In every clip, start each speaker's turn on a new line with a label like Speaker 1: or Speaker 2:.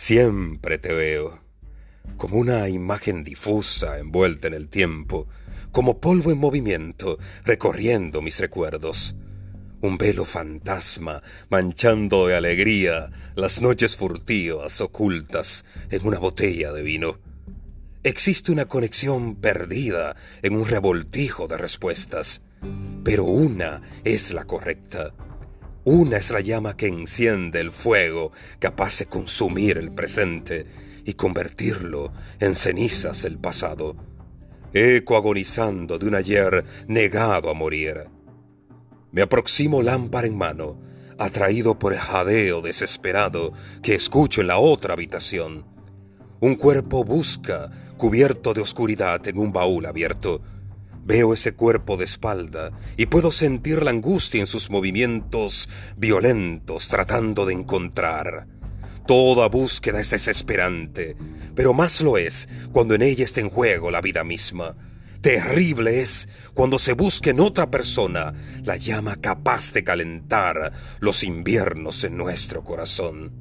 Speaker 1: Siempre te veo, como una imagen difusa envuelta en el tiempo, como polvo en movimiento recorriendo mis recuerdos. Un velo fantasma manchando de alegría las noches furtivas ocultas en una botella de vino. Existe una conexión perdida en un revoltijo de respuestas, pero una es la correcta. Una es la llama que enciende el fuego capaz de consumir el presente y convertirlo en cenizas del pasado, eco agonizando de un ayer negado a morir. Me aproximo lámpara en mano, atraído por el jadeo desesperado que escucho en la otra habitación. Un cuerpo busca, cubierto de oscuridad en un baúl abierto, Veo ese cuerpo de espalda y puedo sentir la angustia en sus movimientos violentos tratando de encontrar. Toda búsqueda es desesperante, pero más lo es cuando en ella está en juego la vida misma. Terrible es cuando se busca en otra persona la llama capaz de calentar los inviernos en nuestro corazón.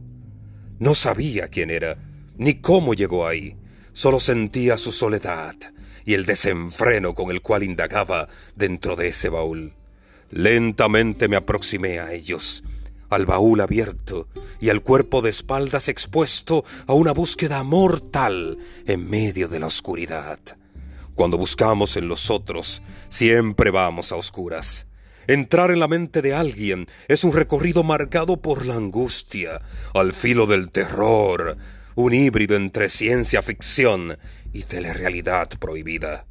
Speaker 1: No sabía quién era, ni cómo llegó ahí, solo sentía su soledad y el desenfreno con el cual indagaba dentro de ese baúl. Lentamente me aproximé a ellos, al baúl abierto y al cuerpo de espaldas expuesto a una búsqueda mortal en medio de la oscuridad. Cuando buscamos en los otros, siempre vamos a oscuras. Entrar en la mente de alguien es un recorrido marcado por la angustia, al filo del terror, un híbrido entre ciencia ficción y telerrealidad prohibida.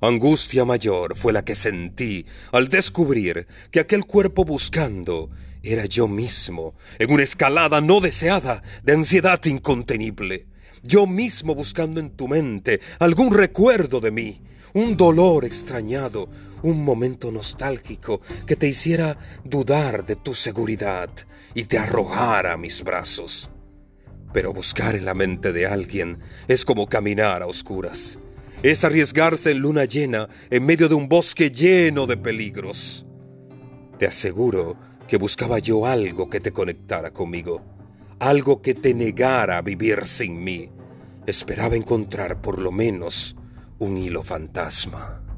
Speaker 1: Angustia mayor fue la que sentí al descubrir que aquel cuerpo buscando era yo mismo, en una escalada no deseada de ansiedad incontenible. Yo mismo buscando en tu mente algún recuerdo de mí, un dolor extrañado, un momento nostálgico que te hiciera dudar de tu seguridad y te arrojara a mis brazos. Pero buscar en la mente de alguien es como caminar a oscuras. Es arriesgarse en luna llena en medio de un bosque lleno de peligros. Te aseguro que buscaba yo algo que te conectara conmigo, algo que te negara a vivir sin mí. Esperaba encontrar por lo menos un hilo fantasma.